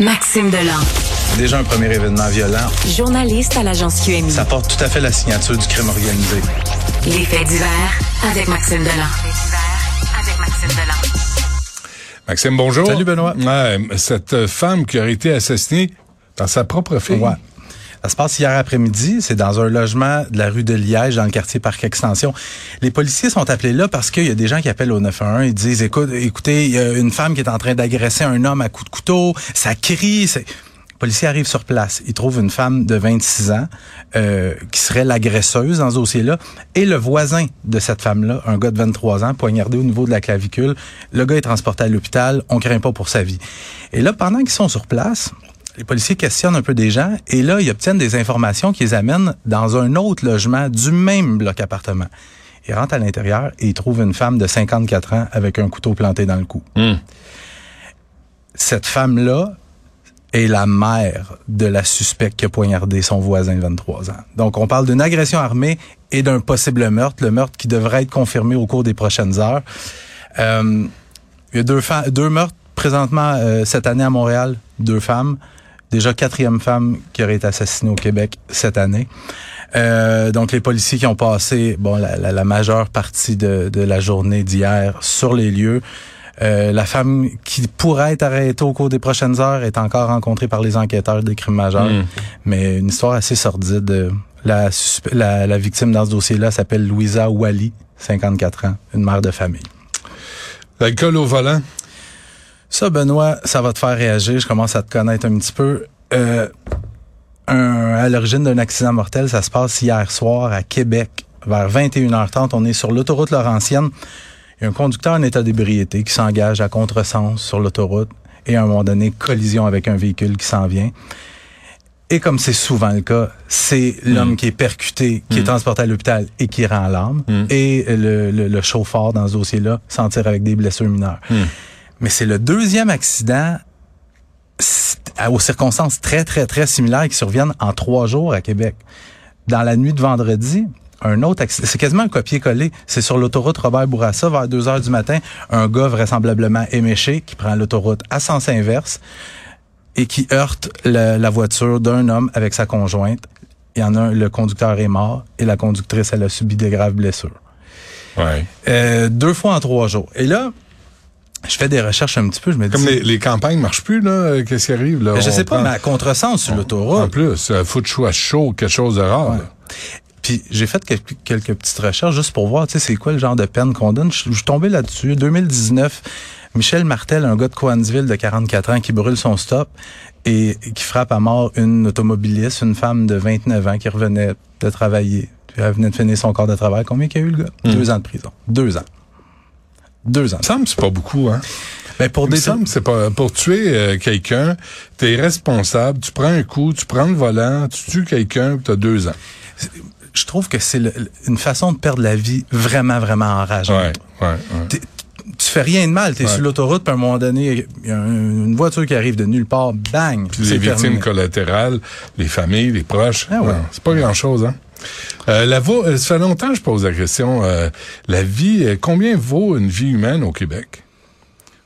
Maxime Delan. Déjà un premier événement violent. Journaliste à l'agence QMI. Ça porte tout à fait la signature du crime organisé. Les faits divers avec Maxime Delan. avec Maxime Delan. Maxime, bonjour. Salut, Benoît. Ouais, cette femme qui aurait été assassinée par sa propre fille. Ouais. Ça se passe hier après-midi. C'est dans un logement de la rue de Liège, dans le quartier Parc Extension. Les policiers sont appelés là parce qu'il y a des gens qui appellent au 911. Ils disent, écoute, écoutez, il y a une femme qui est en train d'agresser un homme à coups de couteau. Ça crie. Les policiers arrivent sur place. Ils trouvent une femme de 26 ans euh, qui serait l'agresseuse dans ce dossier-là et le voisin de cette femme-là, un gars de 23 ans, poignardé au niveau de la clavicule. Le gars est transporté à l'hôpital. On craint pas pour sa vie. Et là, pendant qu'ils sont sur place, les policiers questionnent un peu des gens et là, ils obtiennent des informations qui les amènent dans un autre logement du même bloc appartement. Ils rentrent à l'intérieur et ils trouvent une femme de 54 ans avec un couteau planté dans le cou. Hmm. Cette femme-là est la mère de la suspecte qui a poignardé son voisin de 23 ans. Donc, on parle d'une agression armée et d'un possible meurtre, le meurtre qui devrait être confirmé au cours des prochaines heures. Euh, il y a deux, deux meurtres présentement euh, cette année à Montréal, deux femmes. Déjà quatrième femme qui aurait été assassinée au Québec cette année. Euh, donc les policiers qui ont passé bon la, la, la majeure partie de, de la journée d'hier sur les lieux. Euh, la femme qui pourrait être arrêtée au cours des prochaines heures est encore rencontrée par les enquêteurs des crimes majeurs. Mm. Mais une histoire assez sordide. La, la, la victime dans ce dossier-là s'appelle Louisa Wally, 54 ans, une mère de famille. L'alcool au volant? Ça, Benoît, ça va te faire réagir. Je commence à te connaître un petit peu. Euh, un- à l'origine d'un accident mortel, ça se passe hier soir à Québec, vers 21h30. On est sur l'autoroute Laurentienne. Il y a un conducteur en état d'ébriété qui s'engage à contresens sur l'autoroute et à un moment donné, collision avec un véhicule qui s'en vient. Et comme c'est souvent le cas, c'est l'homme qui est percuté, qui est transporté à l'hôpital et qui rend l'âme. Mm. Et le, le, le chauffeur dans ce dossier-là s'en tire avec des blessures mineures. Mais c'est le deuxième accident aux circonstances très, très, très similaires qui surviennent en trois jours à Québec. Dans la nuit de vendredi, un autre accident, c'est quasiment un copier-coller. C'est sur l'autoroute Robert Bourassa, vers 2 heures du matin, un gars vraisemblablement éméché qui prend l'autoroute à sens inverse et qui heurte la, la voiture d'un homme avec sa conjointe. Il y en a un, le conducteur est mort et la conductrice, elle a subi des graves blessures. Ouais. Euh, deux fois en trois jours. Et là, je fais des recherches un petit peu, je me dis... Comme les, les campagnes marchent plus, là, euh, qu'est-ce qui arrive, là? je On sais pas, prend- mais à contresens sur En l'autoroute. plus, il faut tu sois chaud, quelque chose de rare. Ouais. Puis j'ai fait quelques, quelques petites recherches juste pour voir, tu sais, c'est quoi le genre de peine qu'on donne. Je je suis tombé là-dessus. 2019, Michel Martel, un gars de Coansville de 44 ans qui brûle son stop et qui frappe à mort une automobiliste, une femme de 29 ans qui revenait de travailler. Puis elle venait de finir son corps de travail. Combien qu'il y a eu, le gars? Mm. Deux ans de prison. Deux ans. Deux ans. Semble que c'est pas beaucoup, hein? Ben, pour des c'est pas pour tuer euh, quelqu'un, t'es responsable, tu prends un coup, tu prends le volant, tu tues quelqu'un, puis t'as deux ans. je trouve que c'est une façon de perdre la vie vraiment, vraiment enrageante. Ouais, ouais, ouais. Tu fais rien de mal, tu es sur l'autoroute, puis à un moment donné, il y a un- une voiture qui arrive de nulle part, bang, Puis les victimes terminé. collatérales, les familles, les proches. Ah c'est pas grand-chose, hein? Euh, la euh, ça fait longtemps que je pose la question. euh, la vie, combien vaut une vie humaine au Québec?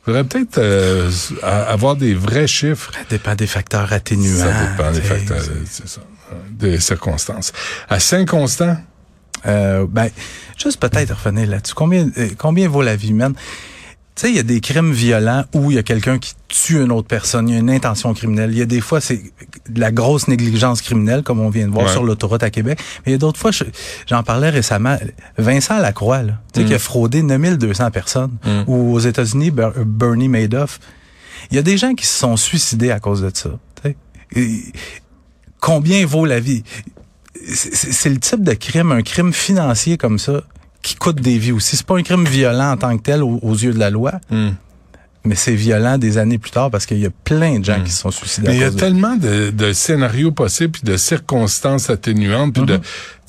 faudrait peut-être euh, avoir des vrais chiffres. Ça dépend des facteurs atténuants. Ça dépend des facteurs, c'est- ça, des circonstances. À Saint-Constant, ben, juste peut-être revenir là-dessus. Combien, combien vaut la vie humaine? Tu sais, il y a des crimes violents où il y a quelqu'un qui tue une autre personne, il y a une intention criminelle. Il y a des fois, c'est de la grosse négligence criminelle, comme on vient de voir Ouais. sur l'autoroute à Québec. Mais il y a d'autres fois, je- j'en parlais récemment, Vincent Lacroix, là, tu sais, qui a fraudé 9200 personnes. Mm. Ou aux États-Unis, Ber- Bernie Madoff. Il y a des gens qui se sont suicidés à cause de ça. Et combien vaut la vie? C'est le type de crime, un crime financier comme ça, qui coûte des vies aussi. C'est pas un crime violent en tant que tel aux, aux yeux de la loi, hmm. mais c'est violent des années plus tard parce qu'il y a plein de gens qui se sont suicidés mais il y a de tellement de, de scénarios possibles, puis de circonstances atténuantes,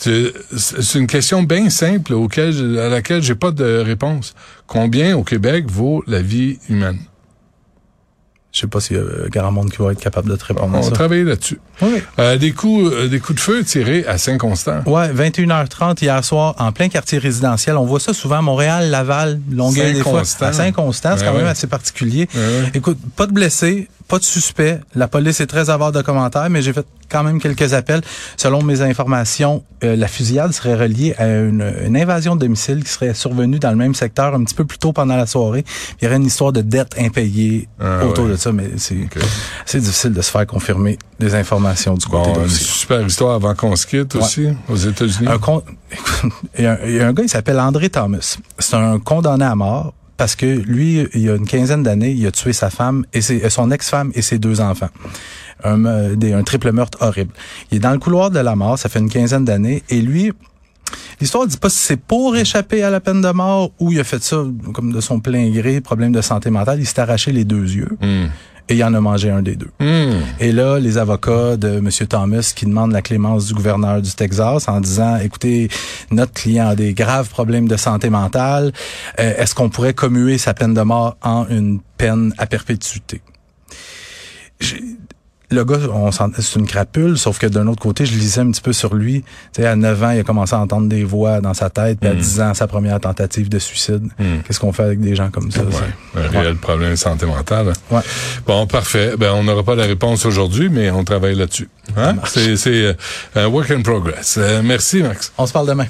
tu- c'est une question bien simple auquel, à laquelle j'ai pas de réponse. Combien au Québec vaut la vie humaine? Je sais pas s'il y a grand monde qui va être capable de te répondre On à va ça. travailler là-dessus. Oui. Euh, des coups, euh, des coups de feu tirés à Saint-Constant. Ouais, 21h30 hier soir, en plein quartier résidentiel. On voit ça souvent à Montréal, Laval, Longueuil, des fois. Saint-Constant. À Saint-Constant, c'est Ouais, quand même assez particulier. Ouais, ouais. Écoute, pas de blessés, pas de suspect. La police est très avare de commentaires, mais j'ai fait quand même quelques appels. Selon mes informations, euh, la fusillade serait reliée à une, une, invasion de domicile qui serait survenue dans le même secteur un petit peu plus tôt pendant la soirée. Il y aurait une histoire de dette impayée Ah, autour ouais. de ça, mais c'est Ok. c'est difficile de se faire confirmer des informations du côté Bon, de une super histoire avant qu'on se quitte aussi, aux États-Unis. Un con... il, y a un, il y a un gars, il s'appelle André Thomas. C'est un condamné à mort parce que lui, il y a une quinzaine d'années, il a tué sa femme et ses- son ex-femme et ses deux enfants. Un, un triple meurtre horrible. Il est dans le couloir de la mort, ça fait une quinzaine d'années, et lui, l'histoire dit pas si c'est pour échapper à la peine de mort ou il a fait ça comme de son plein gré, problème de santé mentale, il s'est arraché les deux yeux Hmm. Et il en a mangé un des deux. Hmm. Et là, les avocats de M. Thomas qui demandent la clémence du gouverneur du Texas en disant, écoutez, notre client a des graves problèmes de santé mentale. Euh, Est-ce qu'on pourrait commuer sa peine de mort en une peine à perpétuité? Le gars, on c'est une crapule, sauf que d'un autre côté, je lisais un petit peu sur lui. Tu sais, à 9 ans, il a commencé à entendre des voix dans sa tête, puis à 10 ans, sa première tentative de suicide. Hmm. Qu'est-ce qu'on fait avec des gens comme ça? Ouais, ça? un réel problème de santé mentale. Ouais. Bon, parfait. Ben, on n'aura pas la réponse aujourd'hui, mais on travaille là-dessus. Hein? C'est, c'est euh, un work in progress. Euh, merci, Max. On se parle demain.